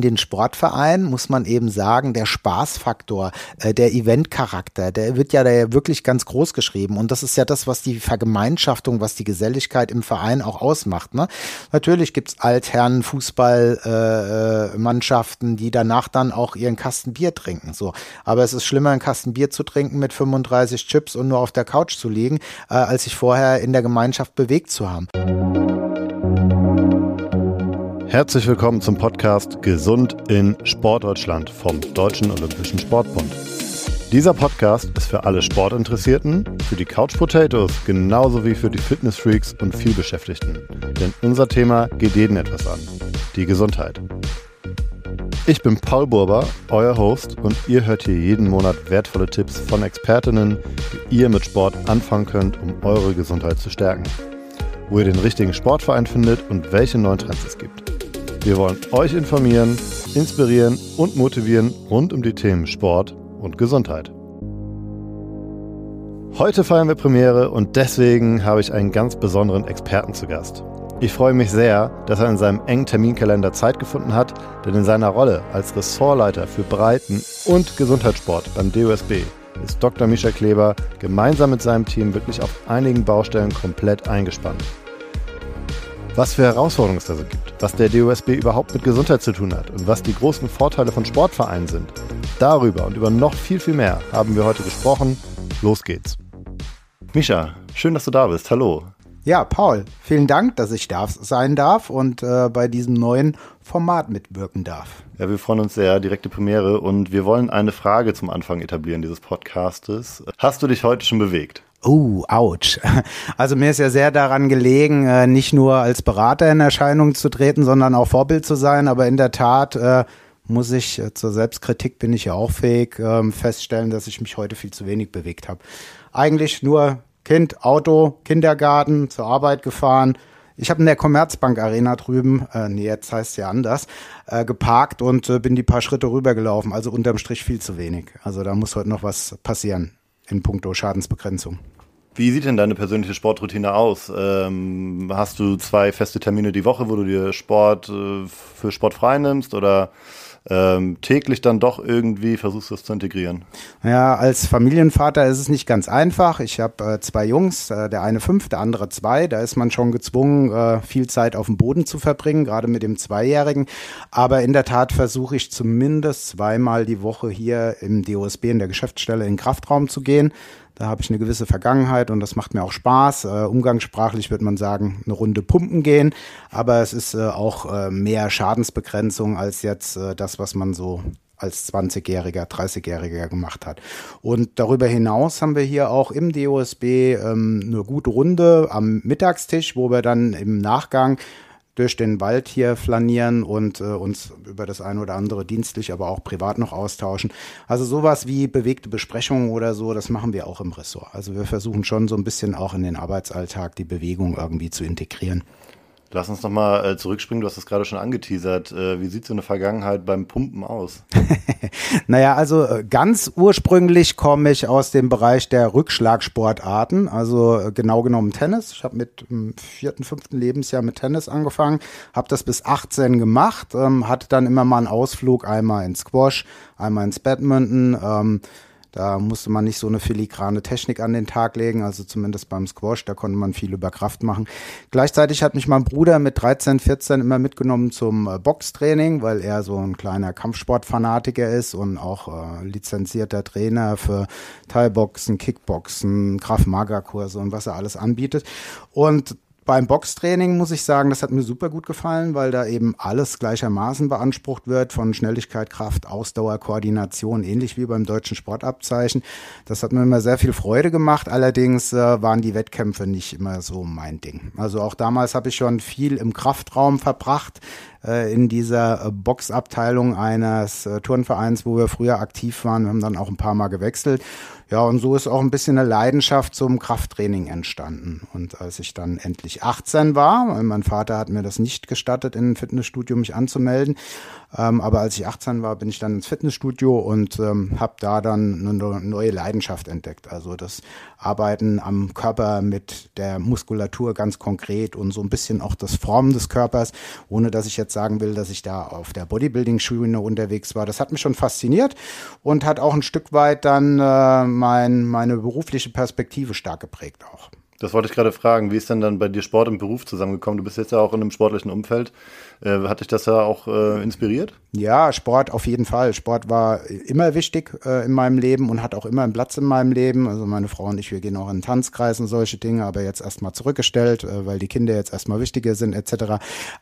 den Sportverein muss man eben sagen, der Spaßfaktor, äh, der Eventcharakter, der wird ja da wirklich ganz groß geschrieben. Und das ist ja das, was die Vergemeinschaftung, was die Geselligkeit im Verein auch ausmacht. Ne? Natürlich gibt's Altherren Fußballmannschaften, äh, die danach dann auch ihren Kasten Bier trinken. So. Aber es ist schlimmer, einen Kasten Bier zu trinken mit 35 Chips und nur auf der Couch zu liegen, äh, als sich vorher in der Gemeinschaft bewegt zu haben. Herzlich willkommen zum Podcast Gesund in Sportdeutschland vom Deutschen Olympischen Sportbund. Dieser Podcast ist für alle Sportinteressierten, für die Couch Potatoes, genauso wie für die Fitnessfreaks und vielbeschäftigten. Denn unser Thema geht jeden etwas an. Die Gesundheit. Ich bin Paul Burber, euer Host, und ihr hört hier jeden Monat wertvolle Tipps von Expertinnen, wie ihr mit Sport anfangen könnt, um eure Gesundheit zu stärken. Wo ihr den richtigen Sportverein findet und welche neuen Trends es gibt. Wir wollen euch informieren, inspirieren und motivieren rund um die Themen Sport und Gesundheit. Heute feiern wir Premiere und deswegen habe ich einen ganz besonderen Experten zu Gast. Ich freue mich sehr, dass er in seinem engen Terminkalender Zeit gefunden hat, denn in seiner Rolle als Ressortleiter für Breiten- und Gesundheitssport beim DOSB ist Dr. Micha Kleber gemeinsam mit seinem Team wirklich auf einigen Baustellen komplett eingespannt. Was für Herausforderungen es da so gibt, was der DOSB überhaupt mit Gesundheit zu tun hat und was die großen Vorteile von Sportvereinen sind. Darüber und über noch viel, viel mehr haben wir heute gesprochen. Los geht's. Misha, schön, dass du da bist. Hallo. Ja, Paul, vielen Dank, dass ich da sein darf und äh, bei diesem neuen Format mitwirken darf. Ja, wir freuen uns sehr, direkte Premiere und wir wollen eine Frage zum Anfang etablieren dieses Podcastes. Hast du dich heute schon bewegt? Oh, ouch. Also mir ist ja sehr daran gelegen, äh, nicht nur als Berater in Erscheinung zu treten, sondern auch Vorbild zu sein. Aber in der Tat äh, muss ich, äh, zur Selbstkritik bin ich ja auch fähig, ähm, feststellen, dass ich mich heute viel zu wenig bewegt habe. Eigentlich nur Kind, Auto, Kindergarten, zur Arbeit gefahren. Ich habe in der Commerzbank Arena drüben, äh, nee, jetzt heißt es ja anders, äh, geparkt und äh, bin die paar Schritte rübergelaufen. Also unterm Strich viel zu wenig. Also da muss heute noch was passieren in puncto Schadensbegrenzung. Wie sieht denn deine persönliche Sportroutine aus? Ähm, hast du zwei feste Termine die Woche, wo du dir Sport äh, für Sport frei nimmst oder ähm, täglich dann doch irgendwie versuchst du das zu integrieren? Ja, als Familienvater ist es nicht ganz einfach. Ich habe äh, zwei Jungs, äh, der eine fünf, der andere zwei. Da ist man schon gezwungen, äh, viel Zeit auf dem Boden zu verbringen, gerade mit dem Zweijährigen. Aber in der Tat versuche ich zumindest zweimal die Woche hier im DOSB in der Geschäftsstelle in den Kraftraum zu gehen. Da habe ich eine gewisse Vergangenheit und das macht mir auch Spaß. Äh, umgangssprachlich wird man sagen, eine Runde pumpen gehen, aber es ist äh, auch äh, mehr Schadensbegrenzung als jetzt das, was man so als 20-Jähriger, 30-Jähriger gemacht hat. Und darüber hinaus haben wir hier auch im DOSB ähm, eine gute Runde am Mittagstisch, wo wir dann im Nachgang durch den Wald hier flanieren und äh, uns über das eine oder andere dienstlich, aber auch privat noch austauschen. Also sowas wie bewegte Besprechungen oder so, das machen wir auch im Ressort. Also wir versuchen schon so ein bisschen auch in den Arbeitsalltag die Bewegung irgendwie zu integrieren. Lass uns nochmal äh, zurückspringen, du hast es gerade schon angeteasert. Äh, wie sieht so eine Vergangenheit beim Pumpen aus? naja, also äh, ganz ursprünglich komme ich aus dem Bereich der Rückschlagsportarten, also äh, genau genommen Tennis. Ich habe mit dem vierten, fünften Lebensjahr mit Tennis angefangen, habe das bis 18 gemacht, ähm, hatte dann immer mal einen Ausflug, einmal ins Squash, einmal ins Badminton. Ähm, da musste man nicht so eine filigrane Technik an den Tag legen, also zumindest beim Squash, da konnte man viel über Kraft machen. Gleichzeitig hat mich mein Bruder mit 13, 14 immer mitgenommen zum äh, Boxtraining, weil er so ein kleiner Kampfsportfanatiker ist und auch äh, lizenzierter Trainer für Thai-Boxen, Kickboxen, Kraft-Maga-Kurse und was er alles anbietet. Und beim Boxtraining muss ich sagen, das hat mir super gut gefallen, weil da eben alles gleichermaßen beansprucht wird von Schnelligkeit, Kraft, Ausdauer, Koordination, ähnlich wie beim deutschen Sportabzeichen. Das hat mir immer sehr viel Freude gemacht. Allerdings äh, waren die Wettkämpfe nicht immer so mein Ding. Also auch damals habe ich schon viel im Kraftraum verbracht, äh, in dieser äh, Boxabteilung eines äh, Turnvereins, wo wir früher aktiv waren. Wir haben dann auch ein paar Mal gewechselt. Ja, und so ist auch ein bisschen eine Leidenschaft zum Krafttraining entstanden. Und als ich dann endlich 18 war, mein Vater hat mir das nicht gestattet, in ein Fitnessstudio mich anzumelden, Ähm, aber als ich 18 war, bin ich dann ins Fitnessstudio und ähm, habe da dann eine neue Leidenschaft entdeckt. Also das Arbeiten am Körper mit der Muskulatur ganz konkret und so ein bisschen auch das Formen des Körpers, ohne dass ich jetzt sagen will, dass ich da auf der Bodybuilding-Schiene unterwegs war. Das hat mich schon fasziniert und hat auch ein Stück weit dann äh, mein, meine berufliche Perspektive stark geprägt auch. Das wollte ich gerade fragen. Wie ist denn dann bei dir Sport und Beruf zusammengekommen? Du bist jetzt ja auch in einem sportlichen Umfeld. Äh, hat dich das ja auch äh, inspiriert? Ja, Sport auf jeden Fall. Sport war immer wichtig äh, in meinem Leben und hat auch immer einen Platz in meinem Leben. Also meine Frau und ich, wir gehen auch in den Tanzkreis und solche Dinge, aber jetzt erstmal zurückgestellt, äh, weil die Kinder jetzt erstmal wichtiger sind etc.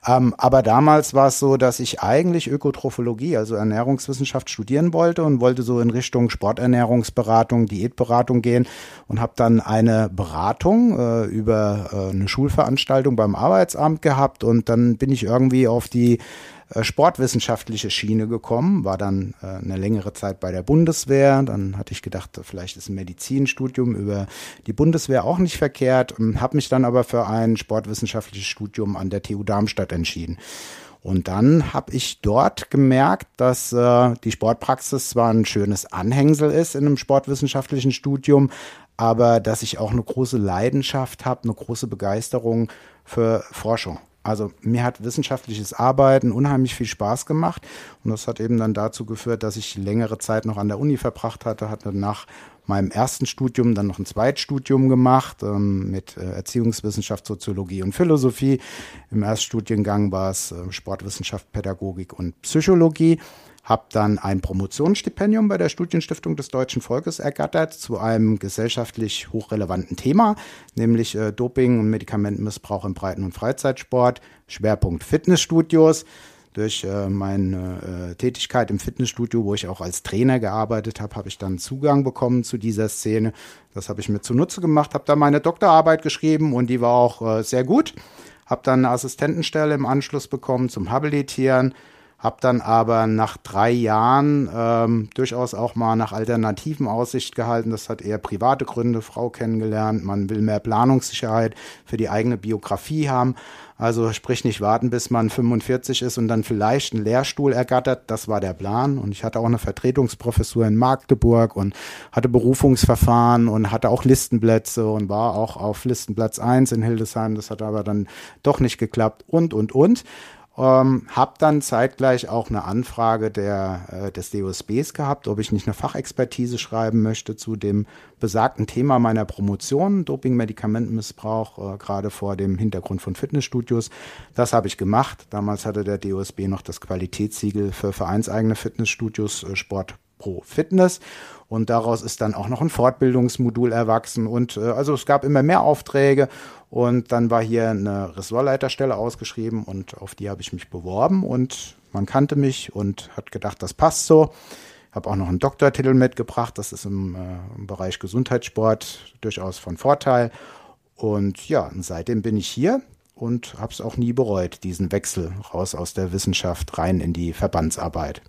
Ähm, aber damals war es so, dass ich eigentlich Ökotrophologie, also Ernährungswissenschaft studieren wollte und wollte so in Richtung Sporternährungsberatung, Diätberatung gehen und habe dann eine Beratung äh, über äh, eine Schulveranstaltung beim Arbeitsamt gehabt und dann bin ich irgendwie auf die äh, sportwissenschaftliche Schiene gekommen, war dann äh, eine längere Zeit bei der Bundeswehr. Dann hatte ich gedacht, vielleicht ist ein Medizinstudium über die Bundeswehr auch nicht verkehrt, habe mich dann aber für ein sportwissenschaftliches Studium an der TU Darmstadt entschieden. Und dann habe ich dort gemerkt, dass äh, die Sportpraxis zwar ein schönes Anhängsel ist in einem sportwissenschaftlichen Studium, aber dass ich auch eine große Leidenschaft habe, eine große Begeisterung für Forschung. Also mir hat wissenschaftliches Arbeiten unheimlich viel Spaß gemacht und das hat eben dann dazu geführt, dass ich längere Zeit noch an der Uni verbracht hatte, hatte nach meinem ersten Studium dann noch ein Zweitstudium gemacht ähm, mit äh, Erziehungswissenschaft, Soziologie und Philosophie. Im Erststudiengang war es äh, Sportwissenschaft, Pädagogik und Psychologie habe dann ein Promotionsstipendium bei der Studienstiftung des deutschen Volkes ergattert zu einem gesellschaftlich hochrelevanten Thema, nämlich äh, Doping und Medikamentenmissbrauch im Breiten- und Freizeitsport, Schwerpunkt Fitnessstudios. Durch äh, meine äh, Tätigkeit im Fitnessstudio, wo ich auch als Trainer gearbeitet habe, habe ich dann Zugang bekommen zu dieser Szene. Das habe ich mir zunutze gemacht, habe da meine Doktorarbeit geschrieben und die war auch äh, sehr gut. Habe dann eine Assistentenstelle im Anschluss bekommen zum Habilitieren habe dann aber nach drei Jahren ähm, durchaus auch mal nach alternativen Aussicht gehalten. Das hat eher private Gründe, Frau kennengelernt. Man will mehr Planungssicherheit für die eigene Biografie haben. Also sprich nicht warten, bis man 45 ist und dann vielleicht einen Lehrstuhl ergattert. Das war der Plan. Und ich hatte auch eine Vertretungsprofessur in Magdeburg und hatte Berufungsverfahren und hatte auch Listenplätze und war auch auf Listenplatz 1 in Hildesheim. Das hat aber dann doch nicht geklappt und, und, und. Ähm, habe dann zeitgleich auch eine Anfrage der, äh, des DOSBs gehabt, ob ich nicht eine Fachexpertise schreiben möchte zu dem besagten Thema meiner Promotion, Doping-Medikamentenmissbrauch, äh, gerade vor dem Hintergrund von Fitnessstudios. Das habe ich gemacht. Damals hatte der DOSB noch das Qualitätssiegel für vereinseigene Fitnessstudios äh, Sport Pro Fitness. Und daraus ist dann auch noch ein Fortbildungsmodul erwachsen. Und äh, also es gab immer mehr Aufträge. Und dann war hier eine Ressortleiterstelle ausgeschrieben und auf die habe ich mich beworben. Und man kannte mich und hat gedacht, das passt so. Habe auch noch einen Doktortitel mitgebracht. Das ist im, äh, im Bereich Gesundheitssport durchaus von Vorteil. Und ja, seitdem bin ich hier und habe es auch nie bereut, diesen Wechsel raus aus der Wissenschaft rein in die Verbandsarbeit.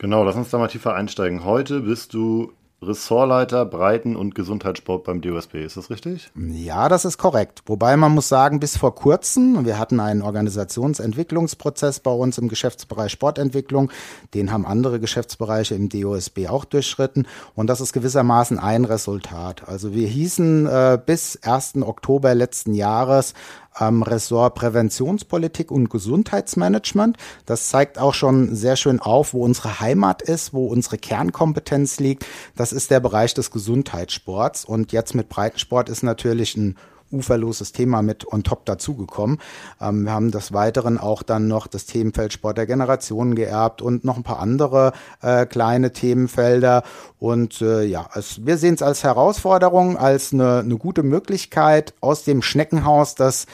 Genau, lass uns da mal tiefer einsteigen. Heute bist du Ressortleiter Breiten- und Gesundheitssport beim DOSB. Ist das richtig? Ja, das ist korrekt. Wobei man muss sagen, bis vor kurzem, wir hatten einen Organisationsentwicklungsprozess bei uns im Geschäftsbereich Sportentwicklung. Den haben andere Geschäftsbereiche im DOSB auch durchschritten. Und das ist gewissermaßen ein Resultat. Also wir hießen äh, bis 1. Oktober letzten Jahres am Ressort Präventionspolitik und Gesundheitsmanagement. Das zeigt auch schon sehr schön auf, wo unsere Heimat ist, wo unsere Kernkompetenz liegt. Das ist der Bereich des Gesundheitssports. Und jetzt mit Breitensport ist natürlich ein uferloses Thema mit on top dazugekommen. Ähm, wir haben des Weiteren auch dann noch das Themenfeld Sport der Generationen geerbt und noch ein paar andere äh, kleine Themenfelder. Und äh, ja, es, wir sehen es als Herausforderung, als eine, eine gute Möglichkeit aus dem Schneckenhaus, das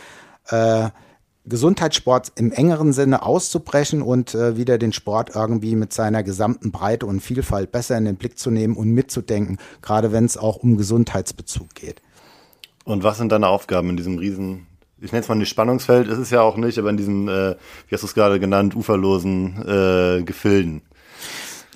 äh, Gesundheitssport im engeren Sinne auszubrechen und äh, wieder den Sport irgendwie mit seiner gesamten Breite und Vielfalt besser in den Blick zu nehmen und mitzudenken, gerade wenn es auch um Gesundheitsbezug geht. Und was sind deine Aufgaben in diesem riesen, ich nenne es mal ein Spannungsfeld, ist es ja auch nicht, aber in diesen, äh, wie hast du es gerade genannt, uferlosen äh, Gefilden?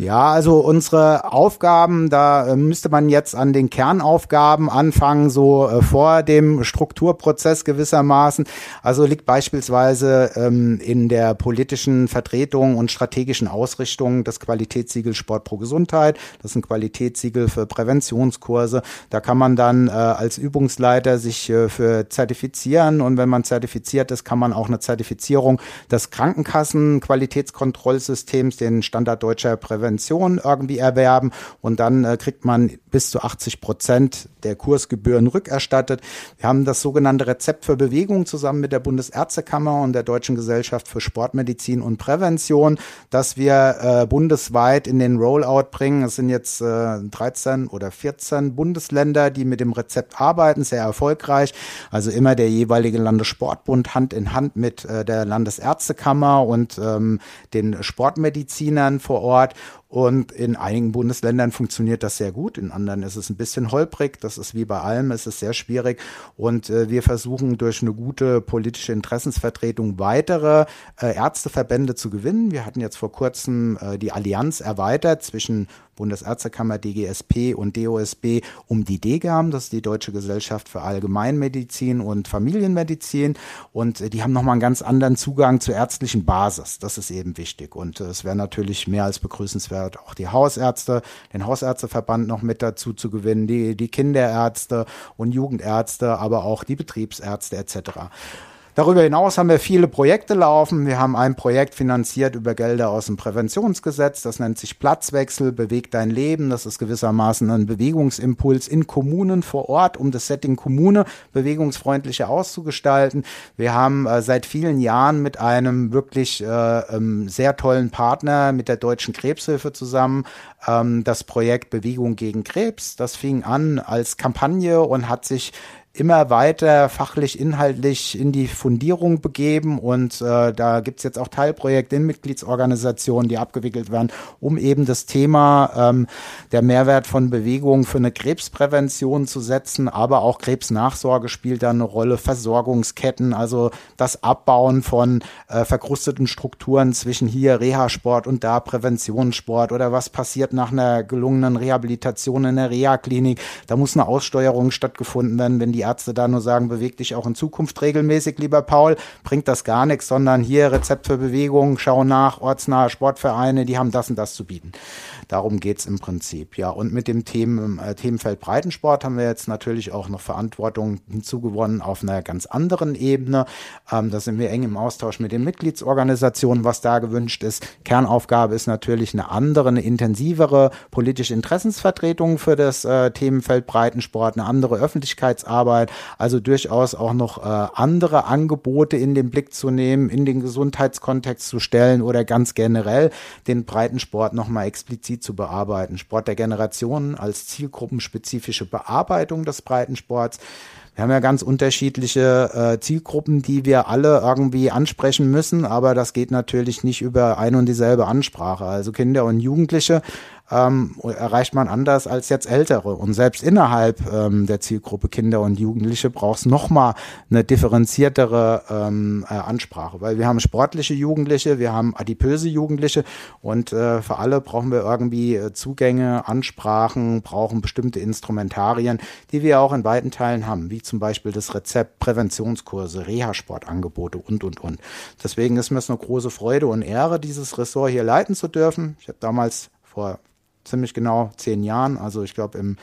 Ja, also unsere Aufgaben, da äh, müsste man jetzt an den Kernaufgaben anfangen, so äh, vor dem Strukturprozess gewissermaßen. Also liegt beispielsweise ähm, in der politischen Vertretung und strategischen Ausrichtung das Qualitätssiegel Sport pro Gesundheit. Das ist ein Qualitätssiegel für Präventionskurse. Da kann man dann äh, als Übungsleiter sich für zertifizieren und wenn man zertifiziert ist, kann man auch eine Zertifizierung des Krankenkassen-Qualitätskontrollsystems, den Standard deutscher Prävention Prävention irgendwie erwerben und dann äh, kriegt man bis zu 80 Prozent der Kursgebühren rückerstattet. Wir haben das sogenannte Rezept für Bewegung zusammen mit der Bundesärztekammer und der Deutschen Gesellschaft für Sportmedizin und Prävention, dass wir äh, bundesweit in den Rollout bringen. Es sind jetzt äh, 13 oder 14 Bundesländer, die mit dem Rezept arbeiten, sehr erfolgreich. Also immer der jeweilige Landessportbund Hand in Hand mit äh, der Landesärztekammer und ähm, den Sportmedizinern vor Ort. Und in einigen Bundesländern funktioniert das sehr gut, in anderen ist es ein bisschen holprig. Das ist wie bei allem, es ist sehr schwierig. Und äh, wir versuchen durch eine gute politische Interessensvertretung weitere äh, Ärzteverbände zu gewinnen. Wir hatten jetzt vor kurzem äh, die Allianz erweitert zwischen Bundesärztekammer, DGSP und DOSB um die DGAM, das ist die Deutsche Gesellschaft für Allgemeinmedizin und Familienmedizin. Und äh, die haben nochmal einen ganz anderen Zugang zur ärztlichen Basis. Das ist eben wichtig. Und äh, es wäre natürlich mehr als begrüßenswert, auch die Hausärzte, den Hausärzteverband noch mit dazu zu gewinnen, die, die Kinderärzte und Jugendärzte, aber auch die Betriebsärzte etc. Darüber hinaus haben wir viele Projekte laufen. Wir haben ein Projekt finanziert über Gelder aus dem Präventionsgesetz. Das nennt sich Platzwechsel, bewegt dein Leben. Das ist gewissermaßen ein Bewegungsimpuls in Kommunen vor Ort, um das Setting Kommune bewegungsfreundlicher auszugestalten. Wir haben äh, seit vielen Jahren mit einem wirklich äh, ähm, sehr tollen Partner, mit der Deutschen Krebshilfe zusammen, ähm, das Projekt Bewegung gegen Krebs. Das fing an als Kampagne und hat sich immer weiter fachlich, inhaltlich in die Fundierung begeben und äh, da gibt's jetzt auch Teilprojekte in Mitgliedsorganisationen, die abgewickelt werden, um eben das Thema ähm, der Mehrwert von Bewegung für eine Krebsprävention zu setzen, aber auch Krebsnachsorge spielt da eine Rolle, Versorgungsketten, also das Abbauen von äh, verkrusteten Strukturen zwischen hier Reha-Sport und da Präventionssport oder was passiert nach einer gelungenen Rehabilitation in der Reha-Klinik. Da muss eine Aussteuerung stattgefunden werden, wenn die die Ärzte da nur sagen, beweg dich auch in Zukunft regelmäßig, lieber Paul, bringt das gar nichts, sondern hier Rezept für Bewegung, schau nach, ortsnahe Sportvereine, die haben das und das zu bieten. Darum geht's im Prinzip, ja. Und mit dem Themen, äh, Themenfeld Breitensport haben wir jetzt natürlich auch noch Verantwortung hinzugewonnen auf einer ganz anderen Ebene. Ähm, da sind wir eng im Austausch mit den Mitgliedsorganisationen, was da gewünscht ist. Kernaufgabe ist natürlich eine andere, eine intensivere politische Interessensvertretung für das äh, Themenfeld Breitensport, eine andere Öffentlichkeitsarbeit, also durchaus auch noch äh, andere Angebote in den Blick zu nehmen, in den Gesundheitskontext zu stellen oder ganz generell den Breitensport nochmal explizit zu bearbeiten. Sport der Generationen als zielgruppenspezifische Bearbeitung des Breitensports. Wir haben ja ganz unterschiedliche äh, Zielgruppen, die wir alle irgendwie ansprechen müssen, aber das geht natürlich nicht über ein und dieselbe Ansprache. Also Kinder und Jugendliche ähm, erreicht man anders als jetzt Ältere. Und selbst innerhalb ähm, der Zielgruppe Kinder und Jugendliche braucht es nochmal eine differenziertere ähm, äh, Ansprache, weil wir haben sportliche Jugendliche, wir haben adipöse Jugendliche und äh, für alle brauchen wir irgendwie äh, Zugänge, Ansprachen, brauchen bestimmte Instrumentarien, die wir auch in weiten Teilen haben, wie zum Beispiel das Rezept, Präventionskurse, Reha-Sportangebote und, und, und. Deswegen ist mir es eine große Freude und Ehre, dieses Ressort hier leiten zu dürfen. Ich habe damals vor ziemlich genau zehn Jahren. Also ich glaube im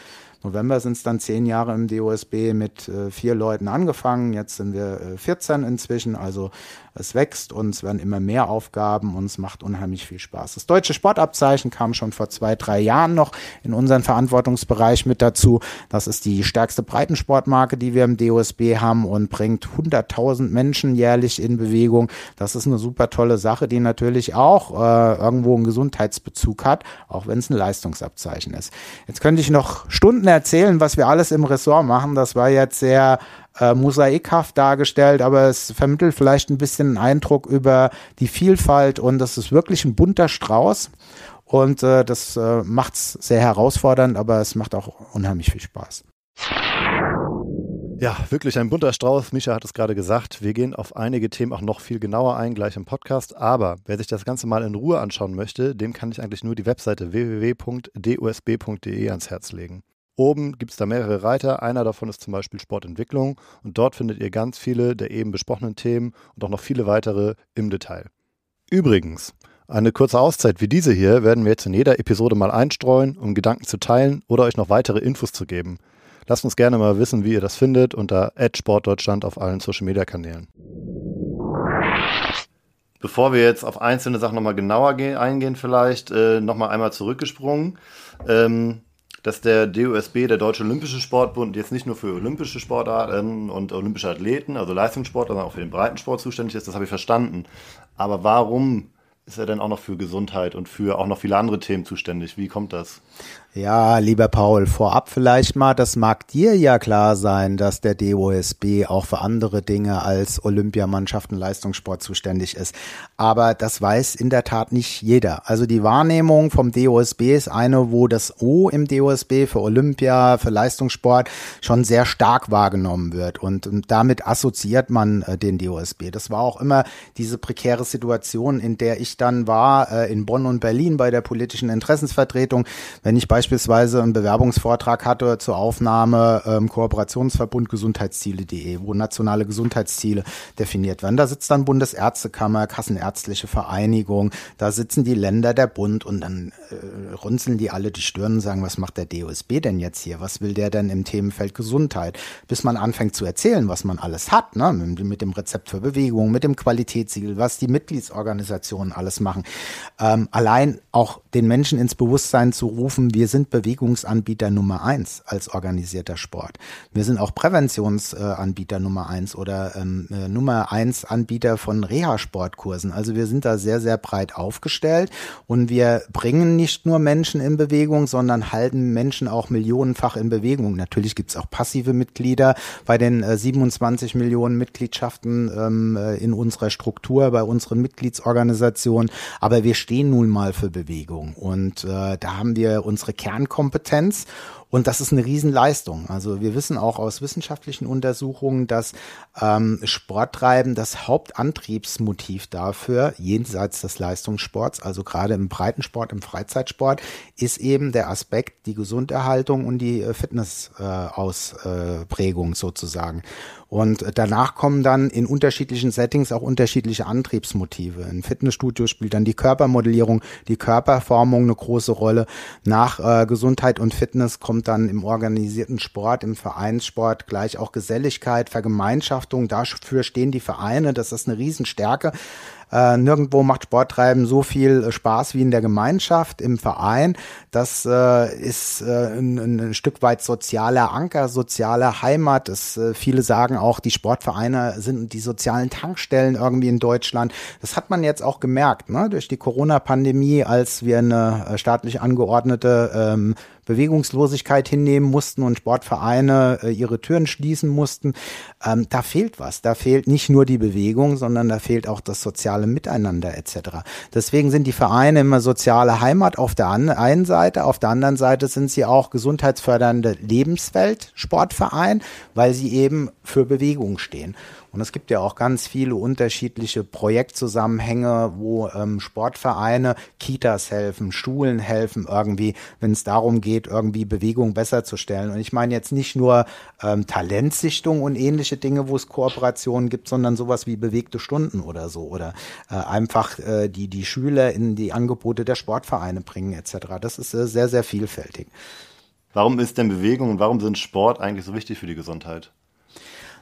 November sind es dann zehn Jahre im DOSB mit äh, vier Leuten angefangen. Jetzt sind wir äh, 14 inzwischen. Also es wächst und es werden immer mehr Aufgaben und es macht unheimlich viel Spaß. Das deutsche Sportabzeichen kam schon vor zwei, drei Jahren noch in unseren Verantwortungsbereich mit dazu. Das ist die stärkste Breitensportmarke, die wir im DOSB haben und bringt 100.000 Menschen jährlich in Bewegung. Das ist eine super tolle Sache, die natürlich auch äh, irgendwo einen Gesundheitsbezug hat, auch wenn es ein Leistungsabzeichen ist. Jetzt könnte ich noch Stunden erzählen, was wir alles im Ressort machen. Das war jetzt sehr äh, mosaikhaft dargestellt, aber es vermittelt vielleicht ein bisschen einen Eindruck über die Vielfalt und das ist wirklich ein bunter Strauß. Und äh, das äh, macht es sehr herausfordernd, aber es macht auch unheimlich viel Spaß. Ja, wirklich ein bunter Strauß. Misha hat es gerade gesagt. Wir gehen auf einige Themen auch noch viel genauer ein, gleich im Podcast. Aber wer sich das Ganze mal in Ruhe anschauen möchte, dem kann ich eigentlich nur die Webseite www.dusb.de ans Herz legen. Oben gibt es da mehrere Reiter. Einer davon ist zum Beispiel Sportentwicklung. Und dort findet ihr ganz viele der eben besprochenen Themen und auch noch viele weitere im Detail. Übrigens, eine kurze Auszeit wie diese hier werden wir jetzt in jeder Episode mal einstreuen, um Gedanken zu teilen oder euch noch weitere Infos zu geben. Lasst uns gerne mal wissen, wie ihr das findet unter @sportdeutschland auf allen Social Media Kanälen. Bevor wir jetzt auf einzelne Sachen nochmal genauer eingehen, vielleicht äh, nochmal einmal zurückgesprungen, ähm, dass der DOSB, der Deutsche Olympische Sportbund, jetzt nicht nur für olympische Sportarten und olympische Athleten, also Leistungssport, sondern auch für den Breitensport zuständig ist, das habe ich verstanden. Aber warum ist er denn auch noch für Gesundheit und für auch noch viele andere Themen zuständig? Wie kommt das? Ja, lieber Paul, vorab vielleicht mal, das mag dir ja klar sein, dass der DOSB auch für andere Dinge als Olympiamannschaften Leistungssport zuständig ist. Aber das weiß in der Tat nicht jeder. Also die Wahrnehmung vom DOSB ist eine, wo das O im DOSB für Olympia, für Leistungssport schon sehr stark wahrgenommen wird. Und damit assoziiert man äh, den DOSB. Das war auch immer diese prekäre Situation, in der ich dann war, äh, in Bonn und Berlin bei der politischen Interessensvertretung. Wenn ich beispielsweise einen Bewerbungsvortrag hatte zur Aufnahme ähm, Kooperationsverbund Gesundheitsziele.de, wo nationale Gesundheitsziele definiert werden. Da sitzt dann Bundesärztekammer, Kassenärztliche Vereinigung, da sitzen die Länder, der Bund und dann äh, runzeln die alle die Stirn und sagen, was macht der DOSB denn jetzt hier? Was will der denn im Themenfeld Gesundheit? Bis man anfängt zu erzählen, was man alles hat, ne? mit, mit dem Rezept für Bewegung, mit dem Qualitätssiegel, was die Mitgliedsorganisationen alles machen. Ähm, allein auch den Menschen ins Bewusstsein zu rufen, wir sind Bewegungsanbieter Nummer eins als organisierter Sport. Wir sind auch Präventionsanbieter Nummer eins oder ähm, äh, Nummer eins Anbieter von Reha-Sportkursen. Also wir sind da sehr, sehr breit aufgestellt und wir bringen nicht nur Menschen in Bewegung, sondern halten Menschen auch millionenfach in Bewegung. Natürlich gibt es auch passive Mitglieder bei den äh, 27 Millionen Mitgliedschaften ähm, äh, in unserer Struktur, bei unseren Mitgliedsorganisationen. Aber wir stehen nun mal für Bewegung und äh, da haben wir unsere Kernkompetenz. Und das ist eine Riesenleistung. Also wir wissen auch aus wissenschaftlichen Untersuchungen, dass ähm, Sporttreiben das Hauptantriebsmotiv dafür, jenseits des Leistungssports, also gerade im Breitensport, im Freizeitsport, ist eben der Aspekt die Gesunderhaltung und die äh, Fitnessausprägung äh, sozusagen. Und danach kommen dann in unterschiedlichen Settings auch unterschiedliche Antriebsmotive. Im Fitnessstudio spielt dann die Körpermodellierung, die Körperformung eine große Rolle. Nach äh, Gesundheit und Fitness kommt dann im organisierten Sport, im Vereinssport gleich auch Geselligkeit, Vergemeinschaftung. Dafür stehen die Vereine. Das ist eine Riesenstärke. Äh, nirgendwo macht Sporttreiben so viel äh, Spaß wie in der Gemeinschaft, im Verein. Das äh, ist äh, ein, ein, Stück weit sozialer Anker, soziale Heimat. Das, äh, viele sagen auch, die Sportvereine sind die sozialen Tankstellen irgendwie in Deutschland. Das hat man jetzt auch gemerkt, ne? durch die Corona-Pandemie, als wir eine äh, staatlich angeordnete ähm, Bewegungslosigkeit hinnehmen mussten und Sportvereine äh, ihre Türen schließen mussten. Ähm, da fehlt was. Da fehlt nicht nur die Bewegung, sondern da fehlt auch das soziale Miteinander etc. Deswegen sind die Vereine immer soziale Heimat auf der einen Seite, auf der anderen Seite sind sie auch gesundheitsfördernde Lebenswelt, Sportverein, weil sie eben für Bewegung stehen. Und es gibt ja auch ganz viele unterschiedliche Projektzusammenhänge, wo ähm, Sportvereine, Kitas helfen, Schulen helfen irgendwie, wenn es darum geht, irgendwie Bewegung besser zu stellen. Und ich meine jetzt nicht nur ähm, Talentsichtung und ähnliche Dinge, wo es Kooperationen gibt, sondern sowas wie bewegte Stunden oder so oder äh, einfach äh, die die Schüler in die Angebote der Sportvereine bringen etc. Das ist äh, sehr sehr vielfältig. Warum ist denn Bewegung und warum sind Sport eigentlich so wichtig für die Gesundheit?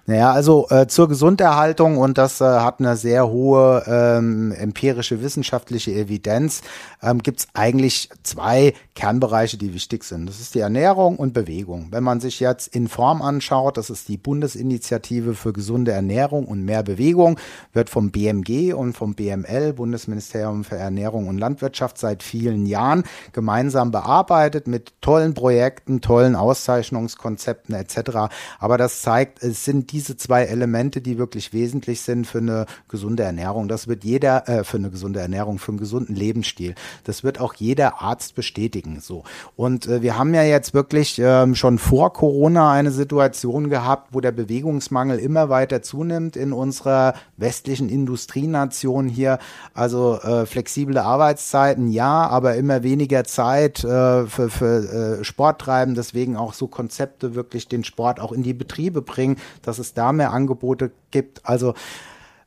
Naja, also äh, zur Gesunderhaltung und das äh, hat eine sehr hohe ähm, empirische wissenschaftliche Evidenz, ähm, gibt es eigentlich zwei Kernbereiche, die wichtig sind. Das ist die Ernährung und Bewegung. Wenn man sich jetzt in Form anschaut, das ist die Bundesinitiative für gesunde Ernährung und mehr Bewegung, wird vom BMG und vom BML, Bundesministerium für Ernährung und Landwirtschaft, seit vielen Jahren gemeinsam bearbeitet mit tollen Projekten, tollen Auszeichnungskonzepten etc. Aber das zeigt, es sind diese zwei Elemente, die wirklich wesentlich sind für eine gesunde Ernährung. Das wird jeder, äh, für eine gesunde Ernährung, für einen gesunden Lebensstil. Das wird auch jeder Arzt bestätigen. So. Und äh, wir haben ja jetzt wirklich ähm, schon vor Corona eine Situation gehabt, wo der Bewegungsmangel immer weiter zunimmt in unserer westlichen Industrienation hier. Also äh, flexible Arbeitszeiten, ja, aber immer weniger Zeit äh, für, für äh, Sport treiben. Deswegen auch so Konzepte wirklich den Sport auch in die Betriebe bringen, dass es da mehr Angebote gibt. Also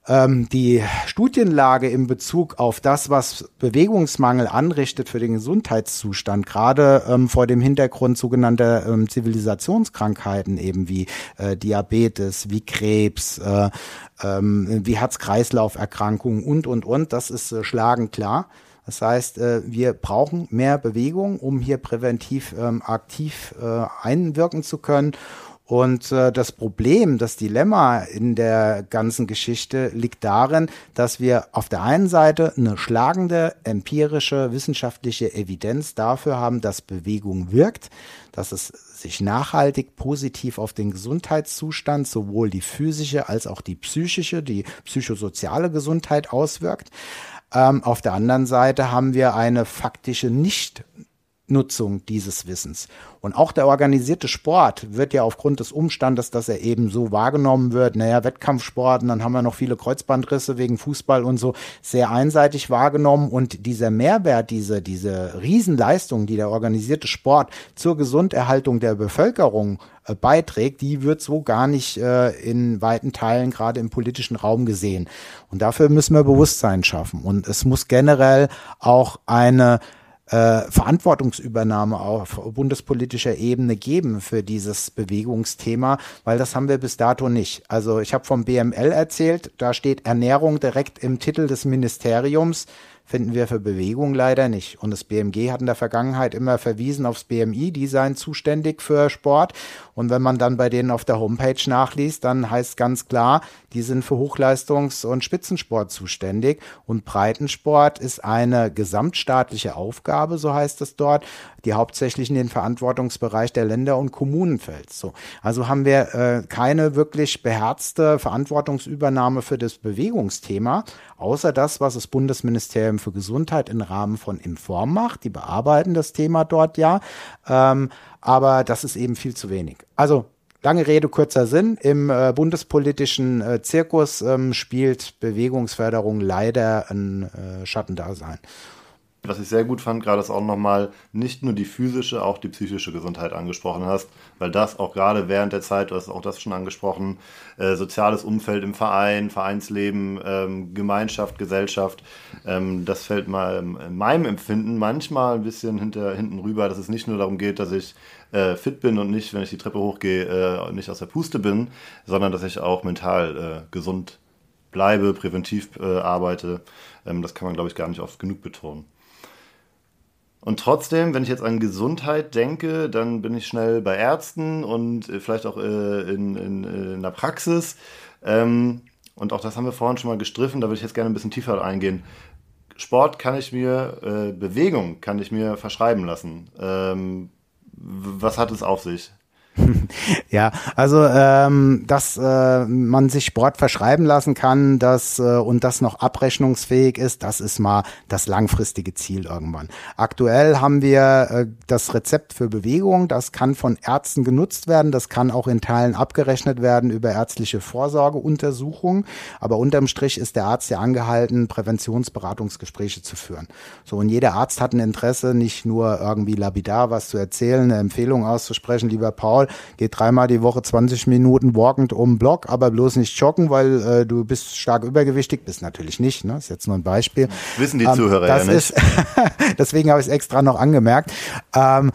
ähm, die Studienlage in Bezug auf das, was Bewegungsmangel anrichtet für den Gesundheitszustand, gerade ähm, vor dem Hintergrund sogenannter ähm, Zivilisationskrankheiten eben wie äh, Diabetes, wie Krebs, äh, ähm, wie Herz-Kreislauf-Erkrankungen und, und, und, das ist äh, schlagend klar. Das heißt, äh, wir brauchen mehr Bewegung, um hier präventiv ähm, aktiv äh, einwirken zu können. Und äh, das Problem, das Dilemma in der ganzen Geschichte liegt darin, dass wir auf der einen Seite eine schlagende empirische wissenschaftliche Evidenz dafür haben, dass Bewegung wirkt, dass es sich nachhaltig positiv auf den Gesundheitszustand, sowohl die physische als auch die psychische, die psychosoziale Gesundheit auswirkt. Ähm, auf der anderen Seite haben wir eine faktische Nichtnutzung dieses Wissens. Und auch der organisierte Sport wird ja aufgrund des Umstandes, dass er eben so wahrgenommen wird, naja, Wettkampfsport, und dann haben wir noch viele Kreuzbandrisse wegen Fußball und so, sehr einseitig wahrgenommen. Und dieser Mehrwert, diese, diese Riesenleistung, die der organisierte Sport zur Gesunderhaltung der Bevölkerung äh, beiträgt, die wird so gar nicht äh, in weiten Teilen gerade im politischen Raum gesehen. Und dafür müssen wir Bewusstsein schaffen. Und es muss generell auch eine äh, Verantwortungsübernahme auf bundespolitischer Ebene geben für dieses Bewegungsthema, weil das haben wir bis dato nicht. Also ich habe vom BML erzählt, da steht Ernährung direkt im Titel des Ministeriums finden wir für Bewegung leider nicht. Und das BMG hat in der Vergangenheit immer verwiesen aufs BMI, die seien zuständig für Sport. Und wenn man dann bei denen auf der Homepage nachliest, dann heißt ganz klar, die sind für Hochleistungs- und Spitzensport zuständig. Und Breitensport ist eine gesamtstaatliche Aufgabe, so heißt es dort, die hauptsächlich in den Verantwortungsbereich der Länder und Kommunen fällt. So. Also haben wir äh, keine wirklich beherzte Verantwortungsübernahme für das Bewegungsthema, außer das, was das Bundesministerium für Gesundheit im Rahmen von Inform macht. Die bearbeiten das Thema dort ja, ähm, aber das ist eben viel zu wenig. Also Lange Rede, kurzer Sinn. Im äh, bundespolitischen äh, Zirkus ähm, spielt Bewegungsförderung leider ein äh, Schattendasein. Was ich sehr gut fand, gerade ist auch nochmal nicht nur die physische, auch die psychische Gesundheit angesprochen hast, weil das auch gerade während der Zeit, du hast auch das schon angesprochen, äh, soziales Umfeld im Verein, Vereinsleben, ähm, Gemeinschaft, Gesellschaft, ähm, das fällt mal in meinem Empfinden manchmal ein bisschen hinter, hinten rüber, dass es nicht nur darum geht, dass ich äh, fit bin und nicht, wenn ich die Treppe hochgehe, äh, nicht aus der Puste bin, sondern dass ich auch mental äh, gesund bleibe, präventiv äh, arbeite. Ähm, das kann man, glaube ich, gar nicht oft genug betonen. Und trotzdem, wenn ich jetzt an Gesundheit denke, dann bin ich schnell bei Ärzten und äh, vielleicht auch äh, in, in, äh, in der Praxis. Ähm, und auch das haben wir vorhin schon mal gestriffen, da würde ich jetzt gerne ein bisschen tiefer eingehen. Sport kann ich mir, äh, Bewegung kann ich mir verschreiben lassen. Ähm, was hat es auf sich? ja, also ähm, dass äh, man sich Sport verschreiben lassen kann, dass äh, und das noch abrechnungsfähig ist, das ist mal das langfristige Ziel irgendwann. Aktuell haben wir äh, das Rezept für Bewegung, das kann von Ärzten genutzt werden, das kann auch in Teilen abgerechnet werden über ärztliche Vorsorgeuntersuchungen, aber unterm Strich ist der Arzt ja angehalten, Präventionsberatungsgespräche zu führen. So und jeder Arzt hat ein Interesse, nicht nur irgendwie lapidar was zu erzählen, eine Empfehlung auszusprechen, lieber Paul, geht dreimal die Woche 20 Minuten walkend um den Block, aber bloß nicht joggen, weil äh, du bist stark übergewichtig, bist natürlich nicht, ne? Ist jetzt nur ein Beispiel. Wissen die ähm, Zuhörer ja nicht. Ist, deswegen habe ich es extra noch angemerkt. Ähm,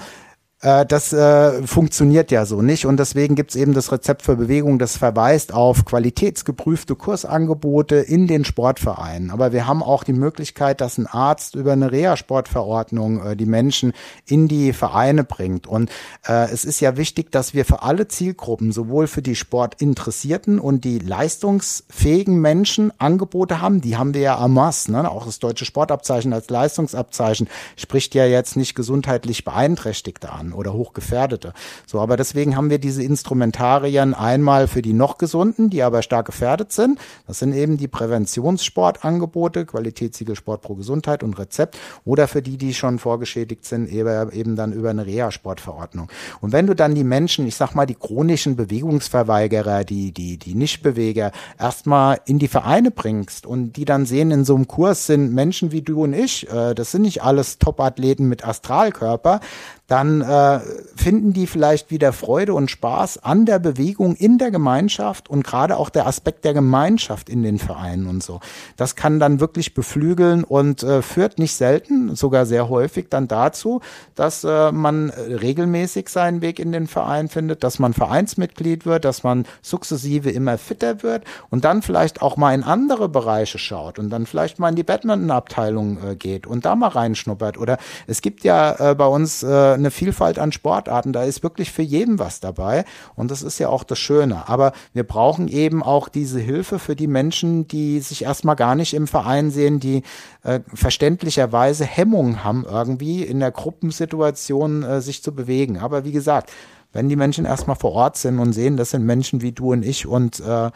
äh, das äh, funktioniert ja so nicht. Und deswegen gibt's eben das Rezept für Bewegung, das verweist auf qualitätsgeprüfte Kursangebote in den Sportvereinen. Aber wir haben auch die Möglichkeit, dass ein Arzt über eine Reha-Sportverordnung äh, die Menschen in die Vereine bringt. Und äh, es ist ja wichtig, dass wir für alle Zielgruppen, sowohl für die Sportinteressierten und die leistungsfähigen Menschen Angebote haben. Die haben wir ja am Mass. Ne? Auch das deutsche Sportabzeichen als Leistungsabzeichen spricht ja jetzt nicht gesundheitlich Beeinträchtigte an. Oder Hochgefährdete. So, aber deswegen haben wir diese Instrumentarien einmal für die noch Gesunden, die aber stark gefährdet sind. Das sind eben die Präventionssportangebote, Qualitätssiegel Sport pro Gesundheit und Rezept oder für die, die schon vorgeschädigt sind, eben dann über eine Reha-Sportverordnung. Und wenn du dann die Menschen, ich sag mal, die chronischen Bewegungsverweigerer, die, die, die Nichtbeweger erstmal in die Vereine bringst und die dann sehen, in so einem Kurs sind Menschen wie du und ich, äh, das sind nicht alles Top-Athleten mit Astralkörper, dann äh, finden die vielleicht wieder Freude und Spaß an der Bewegung in der Gemeinschaft und gerade auch der Aspekt der Gemeinschaft in den Vereinen und so. Das kann dann wirklich beflügeln und äh, führt nicht selten, sogar sehr häufig dann dazu, dass äh, man regelmäßig seinen Weg in den Verein findet, dass man Vereinsmitglied wird, dass man sukzessive immer fitter wird und dann vielleicht auch mal in andere Bereiche schaut und dann vielleicht mal in die Badminton-Abteilung äh, geht und da mal reinschnuppert. Oder es gibt ja äh, bei uns äh, eine Vielfalt an Sportarten. Da ist wirklich für jeden was dabei. Und das ist ja auch das Schöne. Aber wir brauchen eben auch diese Hilfe für die Menschen, die sich erstmal gar nicht im Verein sehen, die äh, verständlicherweise Hemmungen haben, irgendwie in der Gruppensituation äh, sich zu bewegen. Aber wie gesagt, wenn die Menschen erstmal vor Ort sind und sehen, das sind Menschen wie du und ich und äh,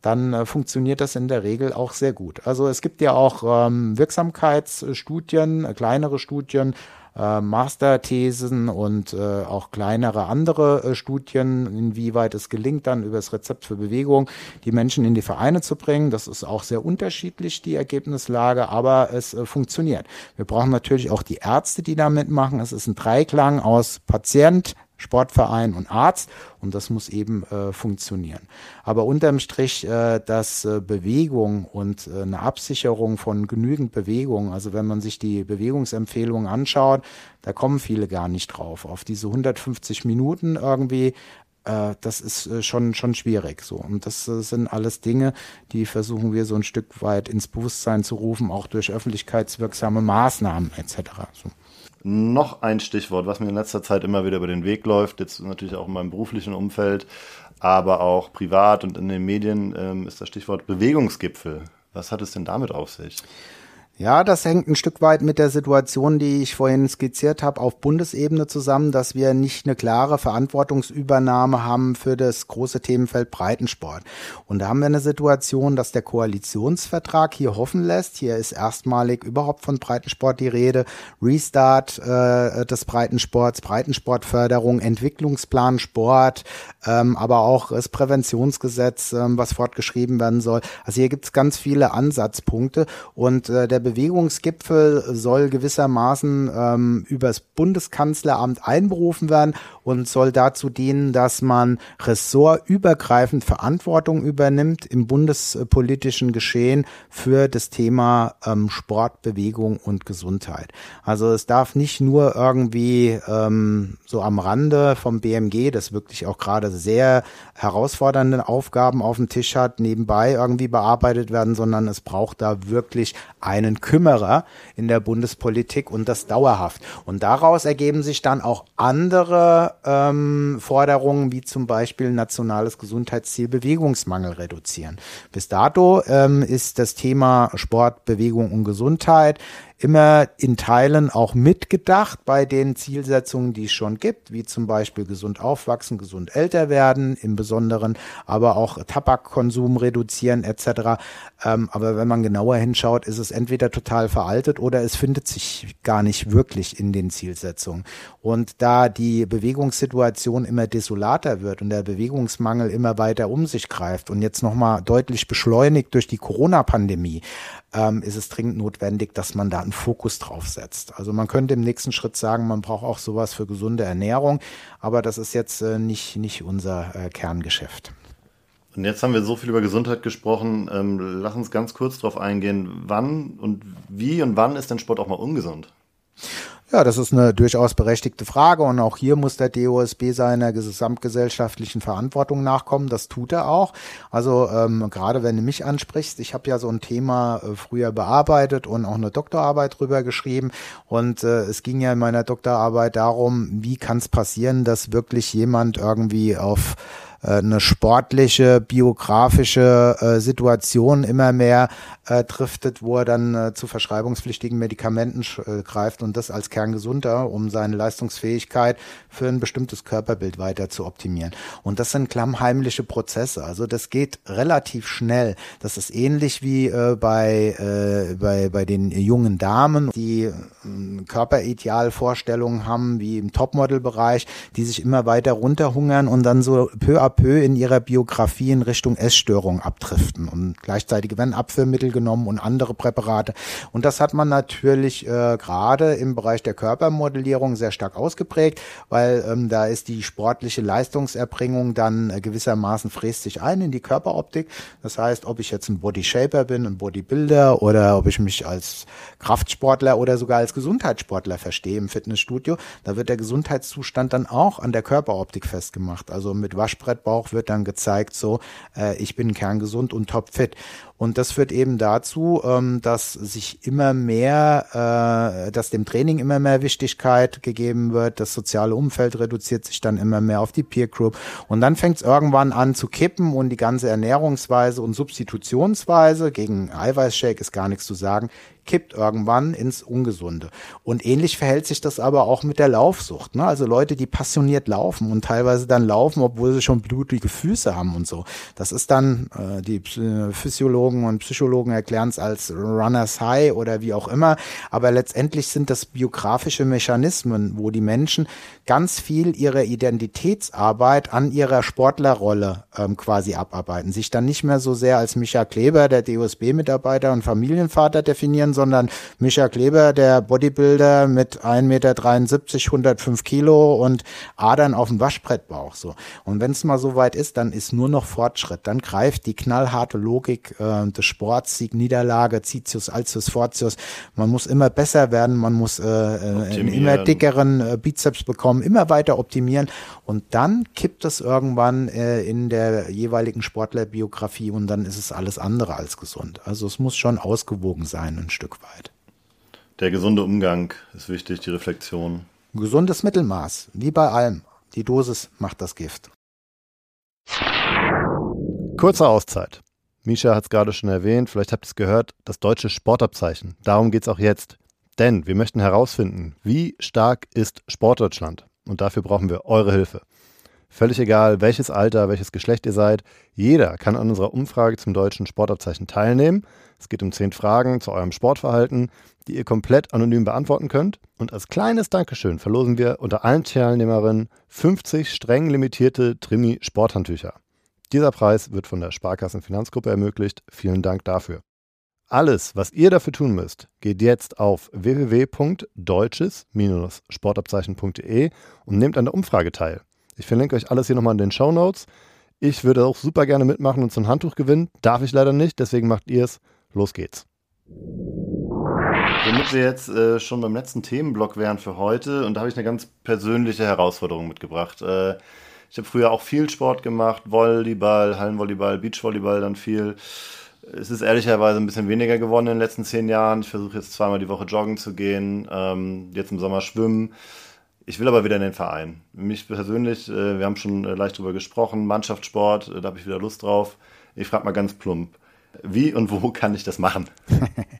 dann äh, funktioniert das in der Regel auch sehr gut. Also es gibt ja auch ähm, Wirksamkeitsstudien, äh, kleinere Studien, äh, Masterthesen und äh, auch kleinere andere äh, Studien, inwieweit es gelingt, dann über das Rezept für Bewegung die Menschen in die Vereine zu bringen. Das ist auch sehr unterschiedlich, die Ergebnislage, aber es äh, funktioniert. Wir brauchen natürlich auch die Ärzte, die da mitmachen. Es ist ein Dreiklang aus Patient, Sportverein und Arzt und das muss eben äh, funktionieren. Aber unterm Strich, äh, dass äh, Bewegung und äh, eine Absicherung von genügend Bewegung, also wenn man sich die Bewegungsempfehlungen anschaut, da kommen viele gar nicht drauf. Auf diese 150 Minuten irgendwie äh, das ist äh, schon schon schwierig so und das äh, sind alles Dinge, die versuchen wir so ein Stück weit ins Bewusstsein zu rufen, auch durch öffentlichkeitswirksame Maßnahmen etc. So noch ein Stichwort, was mir in letzter Zeit immer wieder über den Weg läuft, jetzt natürlich auch in meinem beruflichen Umfeld, aber auch privat und in den Medien, ähm, ist das Stichwort Bewegungsgipfel. Was hat es denn damit auf sich? Ja, das hängt ein Stück weit mit der Situation, die ich vorhin skizziert habe, auf Bundesebene zusammen, dass wir nicht eine klare Verantwortungsübernahme haben für das große Themenfeld Breitensport. Und da haben wir eine Situation, dass der Koalitionsvertrag hier hoffen lässt. Hier ist erstmalig überhaupt von Breitensport die Rede. Restart äh, des Breitensports, Breitensportförderung, Entwicklungsplan Sport, ähm, aber auch das Präventionsgesetz, ähm, was fortgeschrieben werden soll. Also hier gibt es ganz viele Ansatzpunkte und äh, der Bewegungsgipfel soll gewissermaßen ähm, übers Bundeskanzleramt einberufen werden und soll dazu dienen, dass man ressortübergreifend Verantwortung übernimmt im bundespolitischen Geschehen für das Thema ähm, Sport, Bewegung und Gesundheit. Also es darf nicht nur irgendwie ähm, so am Rande vom BMG, das wirklich auch gerade sehr herausfordernde Aufgaben auf dem Tisch hat, nebenbei irgendwie bearbeitet werden, sondern es braucht da wirklich einen Kümmerer in der Bundespolitik und das dauerhaft. Und daraus ergeben sich dann auch andere ähm, Forderungen, wie zum Beispiel nationales Gesundheitsziel Bewegungsmangel reduzieren. Bis dato ähm, ist das Thema Sport, Bewegung und Gesundheit immer in Teilen auch mitgedacht bei den Zielsetzungen, die es schon gibt, wie zum Beispiel gesund aufwachsen, gesund älter werden, im Besonderen, aber auch Tabakkonsum reduzieren etc. Ähm, aber wenn man genauer hinschaut, ist es entweder total veraltet oder es findet sich gar nicht wirklich in den Zielsetzungen. Und da die Bewegungssituation immer desolater wird und der Bewegungsmangel immer weiter um sich greift und jetzt nochmal deutlich beschleunigt durch die Corona-Pandemie, ähm, ist es dringend notwendig, dass man da einen Fokus drauf setzt. Also man könnte im nächsten Schritt sagen, man braucht auch sowas für gesunde Ernährung, aber das ist jetzt äh, nicht, nicht unser äh, Kerngeschäft. Und jetzt haben wir so viel über Gesundheit gesprochen. Ähm, lass uns ganz kurz darauf eingehen, wann und wie und wann ist denn Sport auch mal ungesund? Ja, das ist eine durchaus berechtigte Frage und auch hier muss der DOSB seiner gesamtgesellschaftlichen Verantwortung nachkommen. Das tut er auch. Also ähm, gerade wenn du mich ansprichst, ich habe ja so ein Thema äh, früher bearbeitet und auch eine Doktorarbeit drüber geschrieben und äh, es ging ja in meiner Doktorarbeit darum, wie kann es passieren, dass wirklich jemand irgendwie auf eine sportliche, biografische äh, Situation immer mehr äh, driftet, wo er dann äh, zu verschreibungspflichtigen Medikamenten äh, greift und das als kerngesunder, um seine Leistungsfähigkeit für ein bestimmtes Körperbild weiter zu optimieren. Und das sind klammheimliche Prozesse. Also das geht relativ schnell. Das ist ähnlich wie äh, bei, äh, bei, bei den jungen Damen, die äh, Körperidealvorstellungen haben, wie im Topmodel-Bereich, die sich immer weiter runterhungern und dann so peu à peu in ihrer Biografie in Richtung Essstörung abdriften. Und gleichzeitig werden Abführmittel genommen und andere Präparate. Und das hat man natürlich äh, gerade im Bereich der Körpermodellierung sehr stark ausgeprägt, weil ähm, da ist die sportliche Leistungserbringung dann äh, gewissermaßen fräst sich ein in die Körperoptik. Das heißt, ob ich jetzt ein Bodyshaper bin, ein Bodybuilder oder ob ich mich als Kraftsportler oder sogar als Gesundheitssportler verstehe im Fitnessstudio, da wird der Gesundheitszustand dann auch an der Körperoptik festgemacht. Also mit Waschbrettbauch wird dann gezeigt, so äh, ich bin kerngesund und topfit. Und das führt eben dazu, ähm, dass sich immer mehr, äh, dass dem Training immer mehr Wichtigkeit gegeben wird. Das soziale Umfeld reduziert sich dann immer mehr auf die Peer Group. Und dann fängt es irgendwann an zu kippen und die ganze Ernährungsweise und Substitutionsweise gegen Eiweißshake ist gar nichts zu sagen, kippt irgendwann ins Ungesunde. Und ähnlich verhält sich das aber auch mit der Laufsucht. Ne? Also Leute, die passioniert laufen und teilweise dann laufen, obwohl sie schon blutige Füße haben und so. Das ist dann, äh, die Physiologen und Psychologen erklären es als Runners High oder wie auch immer. Aber letztendlich sind das biografische Mechanismen, wo die Menschen ganz viel ihrer Identitätsarbeit an ihrer Sportlerrolle ähm, quasi abarbeiten. Sich dann nicht mehr so sehr als Micha Kleber, der DOSB-Mitarbeiter und Familienvater definieren, sondern Micha Kleber, der Bodybuilder mit 1,73 Meter, 105 Kilo und Adern auf dem Waschbrettbauch. So. Und wenn es mal so weit ist, dann ist nur noch Fortschritt. Dann greift die knallharte Logik äh, des Sports, Sieg, Niederlage, Citius, Altius, Fortius. Man muss immer besser werden, man muss äh, äh einen immer dickeren äh, Bizeps bekommen, immer weiter optimieren. Und dann kippt es irgendwann äh, in der jeweiligen Sportlerbiografie und dann ist es alles andere als gesund. Also es muss schon ausgewogen sein, ein Stück. Stück weit. Der gesunde Umgang ist wichtig, die Reflexion. Gesundes Mittelmaß, wie bei allem. Die Dosis macht das Gift. Kurze Auszeit. Misha hat es gerade schon erwähnt, vielleicht habt ihr es gehört, das deutsche Sportabzeichen. Darum geht es auch jetzt. Denn wir möchten herausfinden, wie stark ist Sportdeutschland? Und dafür brauchen wir eure Hilfe. Völlig egal, welches Alter, welches Geschlecht ihr seid, jeder kann an unserer Umfrage zum deutschen Sportabzeichen teilnehmen. Es geht um zehn Fragen zu eurem Sportverhalten, die ihr komplett anonym beantworten könnt. Und als kleines Dankeschön verlosen wir unter allen Teilnehmerinnen 50 streng limitierte Trimi Sporthandtücher. Dieser Preis wird von der Sparkassen Finanzgruppe ermöglicht. Vielen Dank dafür. Alles, was ihr dafür tun müsst, geht jetzt auf www.deutsches-sportabzeichen.de und nehmt an der Umfrage teil. Ich verlinke euch alles hier nochmal in den Show Notes. Ich würde auch super gerne mitmachen und so ein Handtuch gewinnen. Darf ich leider nicht, deswegen macht ihr es. Los geht's. Damit wir jetzt äh, schon beim letzten Themenblock wären für heute, und da habe ich eine ganz persönliche Herausforderung mitgebracht. Äh, ich habe früher auch viel Sport gemacht, Volleyball, Hallenvolleyball, Beachvolleyball dann viel. Es ist ehrlicherweise ein bisschen weniger geworden in den letzten zehn Jahren. Ich versuche jetzt zweimal die Woche joggen zu gehen, ähm, jetzt im Sommer schwimmen. Ich will aber wieder in den Verein. Mich persönlich, äh, wir haben schon äh, leicht drüber gesprochen, Mannschaftssport, äh, da habe ich wieder Lust drauf. Ich frage mal ganz plump. Wie und wo kann ich das machen?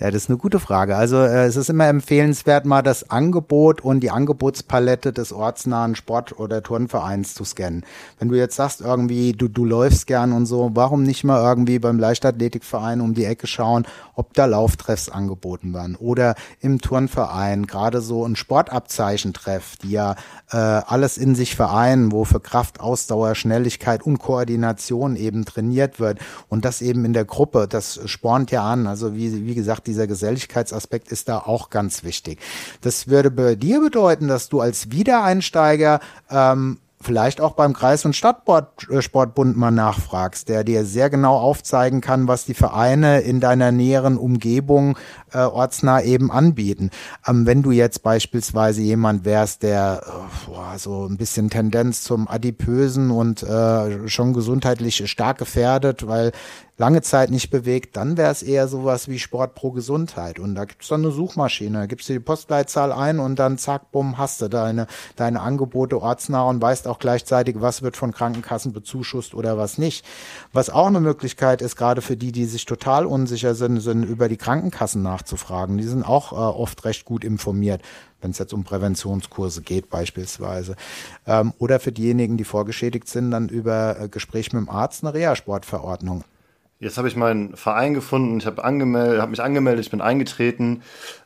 ja, das ist eine gute Frage. Also äh, es ist immer empfehlenswert, mal das Angebot und die Angebotspalette des ortsnahen Sport- oder Turnvereins zu scannen. Wenn du jetzt sagst, irgendwie, du, du läufst gern und so, warum nicht mal irgendwie beim Leichtathletikverein um die Ecke schauen, ob da Lauftreffs angeboten werden oder im Turnverein, gerade so ein Sportabzeichentreff, die ja äh, alles in sich vereinen, wo für Kraft, Ausdauer, Schnelligkeit und Koordination eben trainiert wird und das eben in der Gruppe, das spornt ja an. Also wie, wie gesagt, dieser Geselligkeitsaspekt ist da auch ganz wichtig. Das würde bei dir bedeuten, dass du als Wiedereinsteiger ähm, vielleicht auch beim Kreis- und Stadtsportbund mal nachfragst, der dir sehr genau aufzeigen kann, was die Vereine in deiner näheren Umgebung äh, ortsnah eben anbieten. Ähm, wenn du jetzt beispielsweise jemand wärst, der äh, boah, so ein bisschen Tendenz zum Adipösen und äh, schon gesundheitlich stark gefährdet, weil lange Zeit nicht bewegt, dann wäre es eher sowas wie Sport pro Gesundheit. Und da gibt es dann eine Suchmaschine, da gibst du die Postleitzahl ein und dann zack, bumm, hast du deine, deine Angebote ortsnah und weißt auch gleichzeitig, was wird von Krankenkassen bezuschusst oder was nicht. Was auch eine Möglichkeit ist, gerade für die, die sich total unsicher sind, sind über die Krankenkassen nachzufragen. Die sind auch äh, oft recht gut informiert wenn es jetzt um Präventionskurse geht beispielsweise. Ähm, oder für diejenigen, die vorgeschädigt sind, dann über äh, Gespräch mit dem Arzt eine Reha-Sportverordnung. Jetzt habe ich meinen Verein gefunden, ich habe angemeldet, habe mich angemeldet, ich bin eingetreten,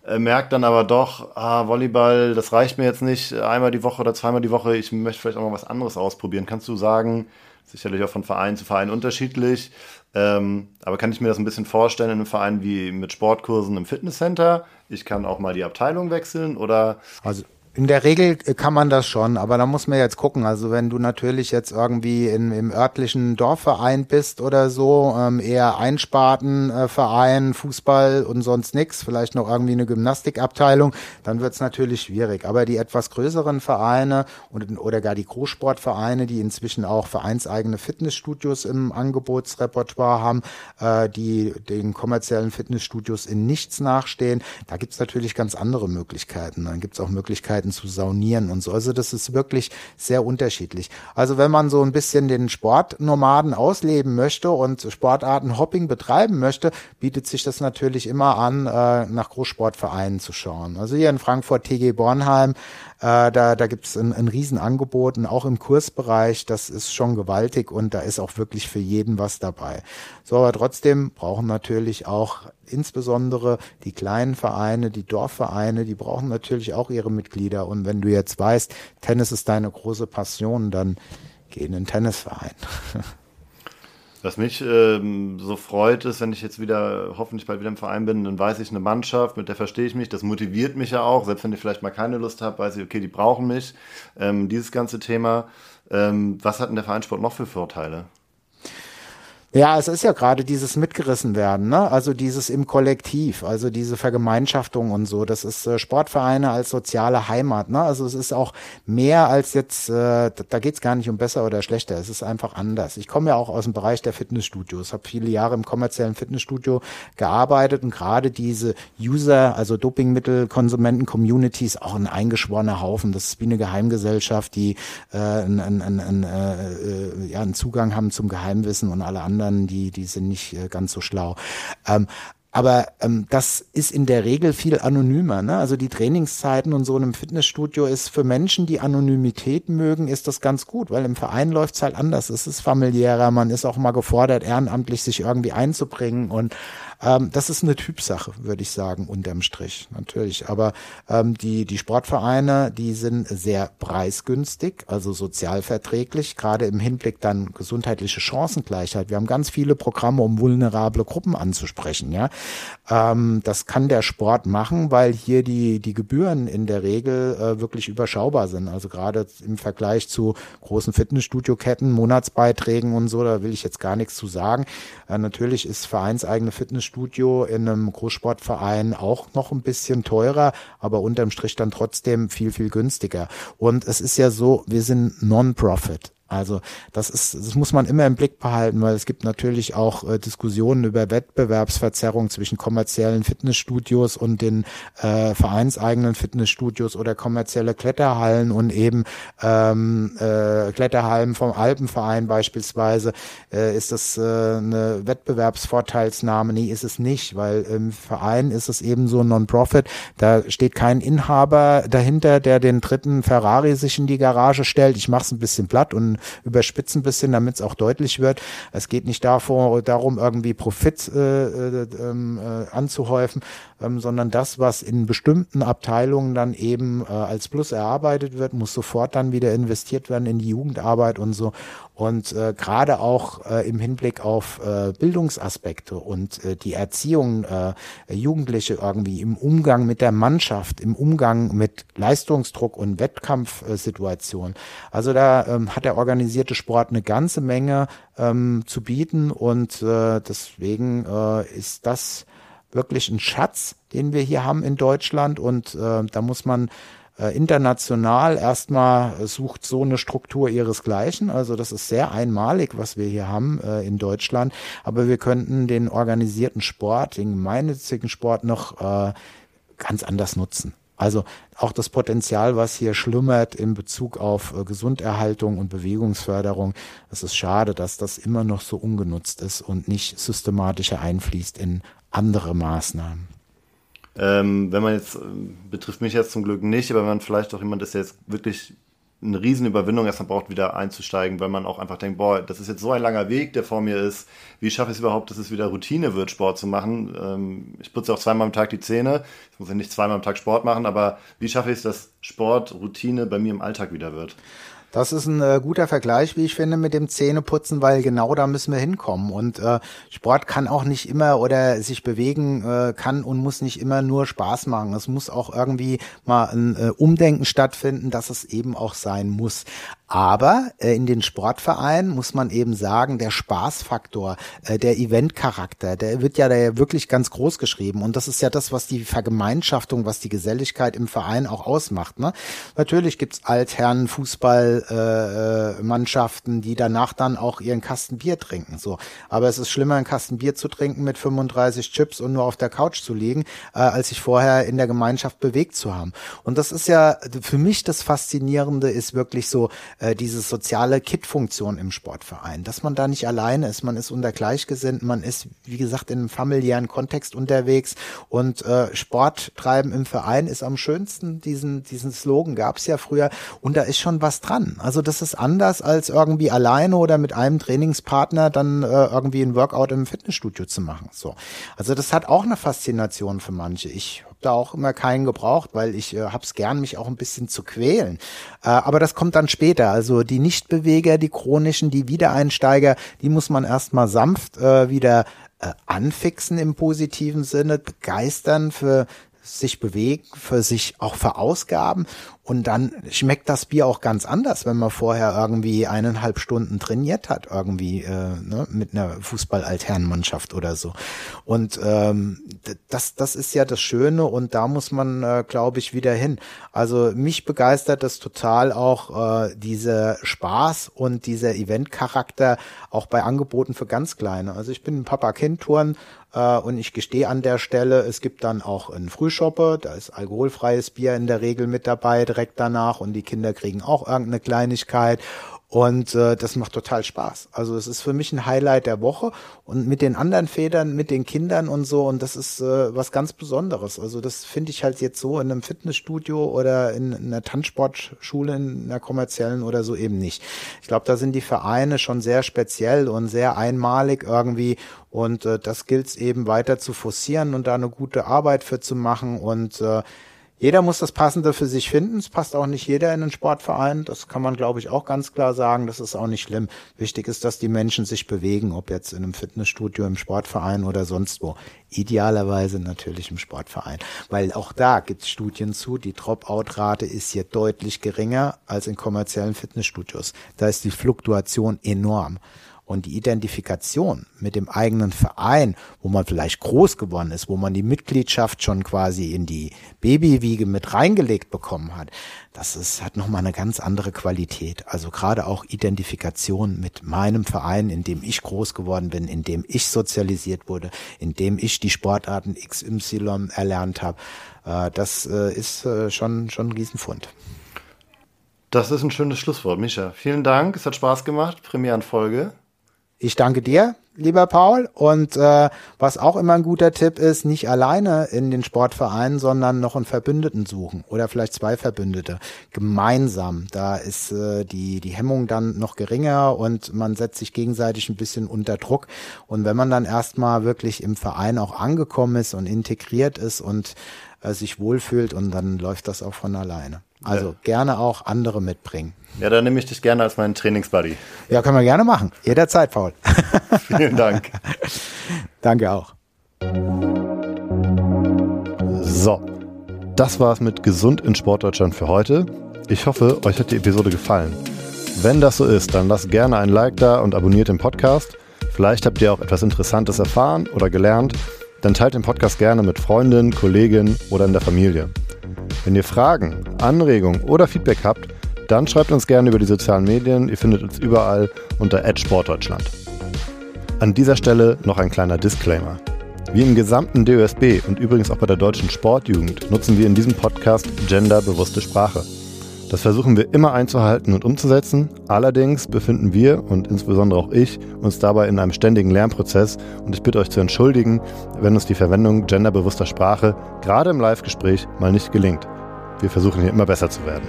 äh, merke dann aber doch, ah, Volleyball, das reicht mir jetzt nicht einmal die Woche oder zweimal die Woche, ich möchte vielleicht auch mal was anderes ausprobieren. Kannst du sagen, sicherlich auch von Verein zu Verein unterschiedlich, ähm, aber kann ich mir das ein bisschen vorstellen in einem Verein wie mit Sportkursen im Fitnesscenter? Ich kann auch mal die Abteilung wechseln oder? Also in der Regel kann man das schon, aber da muss man jetzt gucken. Also wenn du natürlich jetzt irgendwie in, im örtlichen Dorfverein bist oder so, ähm, eher Einspartenverein, äh, Fußball und sonst nix, vielleicht noch irgendwie eine Gymnastikabteilung, dann wird's natürlich schwierig. Aber die etwas größeren Vereine und, oder gar die Großsportvereine, die inzwischen auch vereinseigene Fitnessstudios im Angebotsrepertoire haben, äh, die den kommerziellen Fitnessstudios in nichts nachstehen, da gibt's natürlich ganz andere Möglichkeiten. Dann gibt's auch Möglichkeiten, Möglichkeiten zu saunieren und so. Also das ist wirklich sehr unterschiedlich. Also wenn man so ein bisschen den Sportnomaden ausleben möchte und Sportarten Hopping betreiben möchte, bietet sich das natürlich immer an, äh, nach Großsportvereinen zu schauen. Also hier in Frankfurt TG Bornheim äh, da da gibt es ein, ein Riesenangebot und auch im Kursbereich, das ist schon gewaltig und da ist auch wirklich für jeden was dabei. So, aber trotzdem brauchen natürlich auch insbesondere die kleinen Vereine, die Dorfvereine, die brauchen natürlich auch ihre Mitglieder. Und wenn du jetzt weißt, Tennis ist deine große Passion, dann geh in den Tennisverein. Was mich ähm, so freut, ist, wenn ich jetzt wieder hoffentlich bald wieder im Verein bin, dann weiß ich eine Mannschaft, mit der verstehe ich mich. Das motiviert mich ja auch, selbst wenn ich vielleicht mal keine Lust habe, weiß ich, okay, die brauchen mich. Ähm, dieses ganze Thema. Ähm, was hat denn der Vereinssport noch für Vorteile? Ja, es ist ja gerade dieses mitgerissen werden, ne? Also dieses im Kollektiv, also diese Vergemeinschaftung und so. Das ist äh, Sportvereine als soziale Heimat, ne? Also es ist auch mehr als jetzt, äh, da geht's gar nicht um besser oder schlechter. Es ist einfach anders. Ich komme ja auch aus dem Bereich der Fitnessstudios, habe viele Jahre im kommerziellen Fitnessstudio gearbeitet und gerade diese User, also Dopingmittel, Konsumenten, Communities, auch ein eingeschworener Haufen. Das ist wie eine Geheimgesellschaft, die äh, einen, einen, einen, äh, äh, ja, einen Zugang haben zum Geheimwissen und alle anderen anderen, die, die sind nicht äh, ganz so schlau. Ähm, aber ähm, das ist in der Regel viel anonymer. Ne? Also die Trainingszeiten und so in einem Fitnessstudio ist für Menschen, die Anonymität mögen, ist das ganz gut, weil im Verein läuft's halt anders. Es ist familiärer, man ist auch mal gefordert, ehrenamtlich sich irgendwie einzubringen und ähm, das ist eine Typsache, würde ich sagen, unterm Strich, natürlich. Aber ähm, die, die Sportvereine, die sind sehr preisgünstig, also sozialverträglich, gerade im Hinblick dann gesundheitliche Chancengleichheit. Wir haben ganz viele Programme, um vulnerable Gruppen anzusprechen. Ja, ähm, Das kann der Sport machen, weil hier die, die Gebühren in der Regel äh, wirklich überschaubar sind. Also gerade im Vergleich zu großen Fitnessstudio-Ketten, Monatsbeiträgen und so, da will ich jetzt gar nichts zu sagen. Äh, natürlich ist vereinseigene Fitness Fitnessstudio in einem Großsportverein auch noch ein bisschen teurer, aber unterm Strich dann trotzdem viel, viel günstiger. Und es ist ja so, wir sind Non-Profit. Also das ist, das muss man immer im Blick behalten, weil es gibt natürlich auch äh, Diskussionen über Wettbewerbsverzerrung zwischen kommerziellen Fitnessstudios und den äh, vereinseigenen Fitnessstudios oder kommerzielle Kletterhallen und eben ähm, äh, Kletterhallen vom Alpenverein beispielsweise. Äh, ist das äh, eine Wettbewerbsvorteilsnahme? Nee, ist es nicht, weil im Verein ist es eben so ein Non-Profit. Da steht kein Inhaber dahinter, der den dritten Ferrari sich in die Garage stellt. Ich mache es ein bisschen platt und überspitzen ein bisschen, damit es auch deutlich wird. Es geht nicht davor, darum, irgendwie Profit äh, äh, ähm, äh, anzuhäufen, ähm, sondern das, was in bestimmten Abteilungen dann eben äh, als Plus erarbeitet wird, muss sofort dann wieder investiert werden in die Jugendarbeit und so. Und äh, gerade auch äh, im Hinblick auf äh, Bildungsaspekte und äh, die Erziehung äh, Jugendliche irgendwie im Umgang mit der Mannschaft, im Umgang mit Leistungsdruck und Wettkampfsituationen. Also da ähm, hat der organisierte Sport eine ganze Menge ähm, zu bieten und äh, deswegen äh, ist das wirklich ein Schatz, den wir hier haben in Deutschland und äh, da muss man international erstmal sucht so eine Struktur ihresgleichen. Also das ist sehr einmalig, was wir hier haben äh, in Deutschland. Aber wir könnten den organisierten Sport, den gemeinnützigen Sport noch äh, ganz anders nutzen. Also auch das Potenzial, was hier schlummert in Bezug auf äh, Gesunderhaltung und Bewegungsförderung, es ist schade, dass das immer noch so ungenutzt ist und nicht systematischer einfließt in andere Maßnahmen. Ähm, wenn man jetzt, äh, betrifft mich jetzt zum Glück nicht, aber wenn man vielleicht auch jemand ist, der jetzt wirklich eine Riesenüberwindung erstmal braucht, wieder einzusteigen, weil man auch einfach denkt, boah, das ist jetzt so ein langer Weg, der vor mir ist. Wie schaffe ich es überhaupt, dass es wieder Routine wird, Sport zu machen? Ähm, ich putze auch zweimal am Tag die Zähne. Ich muss ja nicht zweimal am Tag Sport machen, aber wie schaffe ich es, dass Sport Routine bei mir im Alltag wieder wird? Das ist ein äh, guter Vergleich, wie ich finde, mit dem Zähneputzen, weil genau da müssen wir hinkommen. Und äh, Sport kann auch nicht immer oder sich bewegen äh, kann und muss nicht immer nur Spaß machen. Es muss auch irgendwie mal ein äh, Umdenken stattfinden, dass es eben auch sein muss. Aber äh, in den Sportvereinen muss man eben sagen, der Spaßfaktor, äh, der Eventcharakter, der wird ja da wirklich ganz groß geschrieben. Und das ist ja das, was die Vergemeinschaftung, was die Geselligkeit im Verein auch ausmacht. Ne? Natürlich gibt's Altherren, Fußballmannschaften, äh, die danach dann auch ihren Kasten Bier trinken. So, Aber es ist schlimmer, einen Kasten Bier zu trinken mit 35 Chips und nur auf der Couch zu liegen, äh, als sich vorher in der Gemeinschaft bewegt zu haben. Und das ist ja für mich das Faszinierende, ist wirklich so, äh, diese soziale Kit-Funktion im Sportverein, dass man da nicht alleine ist, man ist unter Gleichgesinnten, man ist, wie gesagt, in einem familiären Kontext unterwegs und äh, Sport treiben im Verein ist am schönsten, diesen, diesen Slogan gab es ja früher und da ist schon was dran. Also das ist anders als irgendwie alleine oder mit einem Trainingspartner dann äh, irgendwie ein Workout im Fitnessstudio zu machen. So. Also das hat auch eine Faszination für manche. Ich da auch immer keinen gebraucht, weil ich äh, hab's gern, mich auch ein bisschen zu quälen. Äh, aber das kommt dann später. Also die Nichtbeweger, die chronischen, die Wiedereinsteiger, die muss man erstmal sanft äh, wieder äh, anfixen im positiven Sinne, begeistern für sich bewegen, für sich auch verausgaben und dann schmeckt das Bier auch ganz anders, wenn man vorher irgendwie eineinhalb Stunden trainiert hat, irgendwie äh, ne, mit einer Fußball-Altherrenmannschaft oder so. Und ähm, das, das ist ja das Schöne und da muss man, äh, glaube ich, wieder hin. Also mich begeistert das total auch äh, dieser Spaß und dieser Eventcharakter auch bei Angeboten für ganz Kleine. Also ich bin ein Papa-Kind-Touren äh, und ich gestehe an der Stelle, es gibt dann auch einen Frühschoppe, da ist alkoholfreies Bier in der Regel mit dabei direkt danach und die Kinder kriegen auch irgendeine Kleinigkeit und äh, das macht total Spaß. Also es ist für mich ein Highlight der Woche und mit den anderen Federn, mit den Kindern und so und das ist äh, was ganz Besonderes. Also das finde ich halt jetzt so in einem Fitnessstudio oder in, in einer Tanzsportschule, in einer kommerziellen oder so eben nicht. Ich glaube, da sind die Vereine schon sehr speziell und sehr einmalig irgendwie und äh, das gilt es eben weiter zu forcieren und da eine gute Arbeit für zu machen und äh, jeder muss das Passende für sich finden. Es passt auch nicht jeder in einen Sportverein. Das kann man, glaube ich, auch ganz klar sagen. Das ist auch nicht schlimm. Wichtig ist, dass die Menschen sich bewegen, ob jetzt in einem Fitnessstudio, im Sportverein oder sonst wo. Idealerweise natürlich im Sportverein. Weil auch da gibt es Studien zu, die Dropout-Rate ist hier deutlich geringer als in kommerziellen Fitnessstudios. Da ist die Fluktuation enorm. Und die Identifikation mit dem eigenen Verein, wo man vielleicht groß geworden ist, wo man die Mitgliedschaft schon quasi in die Babywiege mit reingelegt bekommen hat, das ist, hat nochmal eine ganz andere Qualität. Also gerade auch Identifikation mit meinem Verein, in dem ich groß geworden bin, in dem ich sozialisiert wurde, in dem ich die Sportarten XY erlernt habe. Äh, das äh, ist äh, schon, schon ein Riesenfund. Das ist ein schönes Schlusswort, Micha. Vielen Dank. Es hat Spaß gemacht. Premierenfolge. Ich danke dir, lieber Paul. Und äh, was auch immer ein guter Tipp ist, nicht alleine in den Sportvereinen, sondern noch einen Verbündeten suchen oder vielleicht zwei Verbündete gemeinsam. Da ist äh, die die Hemmung dann noch geringer und man setzt sich gegenseitig ein bisschen unter Druck. Und wenn man dann erstmal wirklich im Verein auch angekommen ist und integriert ist und äh, sich wohlfühlt, und dann läuft das auch von alleine. Also ja. gerne auch andere mitbringen. Ja, dann nehme ich dich gerne als meinen Trainingsbuddy. Ja, können wir gerne machen. Jederzeit, Paul. Vielen Dank. Danke auch. So, das war's mit Gesund in Sportdeutschland für heute. Ich hoffe, euch hat die Episode gefallen. Wenn das so ist, dann lasst gerne ein Like da und abonniert den Podcast. Vielleicht habt ihr auch etwas Interessantes erfahren oder gelernt. Dann teilt den Podcast gerne mit Freundinnen, Kollegen oder in der Familie. Wenn ihr Fragen, Anregungen oder Feedback habt, dann schreibt uns gerne über die sozialen Medien. Ihr findet uns überall unter Sportdeutschland. An dieser Stelle noch ein kleiner Disclaimer. Wie im gesamten DOSB und übrigens auch bei der deutschen Sportjugend nutzen wir in diesem Podcast genderbewusste Sprache. Das versuchen wir immer einzuhalten und umzusetzen. Allerdings befinden wir und insbesondere auch ich uns dabei in einem ständigen Lernprozess und ich bitte euch zu entschuldigen, wenn uns die Verwendung genderbewusster Sprache gerade im Live-Gespräch mal nicht gelingt. Wir versuchen hier immer besser zu werden.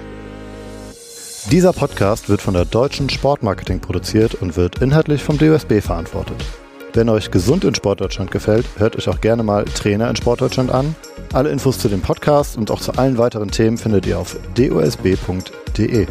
Dieser Podcast wird von der Deutschen Sportmarketing produziert und wird inhaltlich vom DOSB verantwortet. Wenn euch gesund in Sportdeutschland gefällt, hört euch auch gerne mal Trainer in Sportdeutschland an. Alle Infos zu dem Podcast und auch zu allen weiteren Themen findet ihr auf dosb.de.